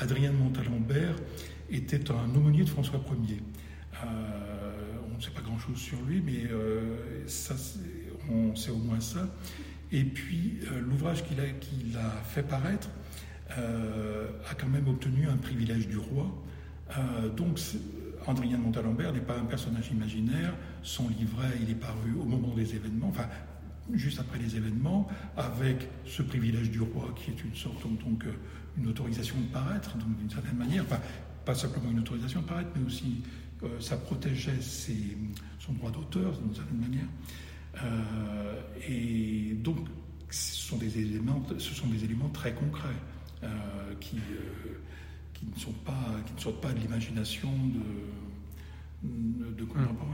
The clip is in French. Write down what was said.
Adrien de Montalembert était un aumônier de François Ier. Euh, on ne sait pas grand-chose sur lui, mais euh, ça, on sait au moins ça. Et puis, euh, l'ouvrage qu'il a, a, fait paraître a quand même obtenu un privilège du roi. donc, Adrien de Montalembert n'est pas un personnage imaginaire. Son livret, il est paru au moment des événements, enfin, juste après les événements, avec ce privilège du roi qui est une sorte donc une autorisation de paraître, donc d'une certaine manière, enfin, pas simplement une autorisation de paraître, mais aussi euh, ça protégeait ses, son droit d'auteur d'une certaine manière. Euh, et donc, ce sont des éléments, ce sont des éléments très concrets euh, qui, qui, ne sont pas, qui ne sortent pas de l'imagination de, de contemporains.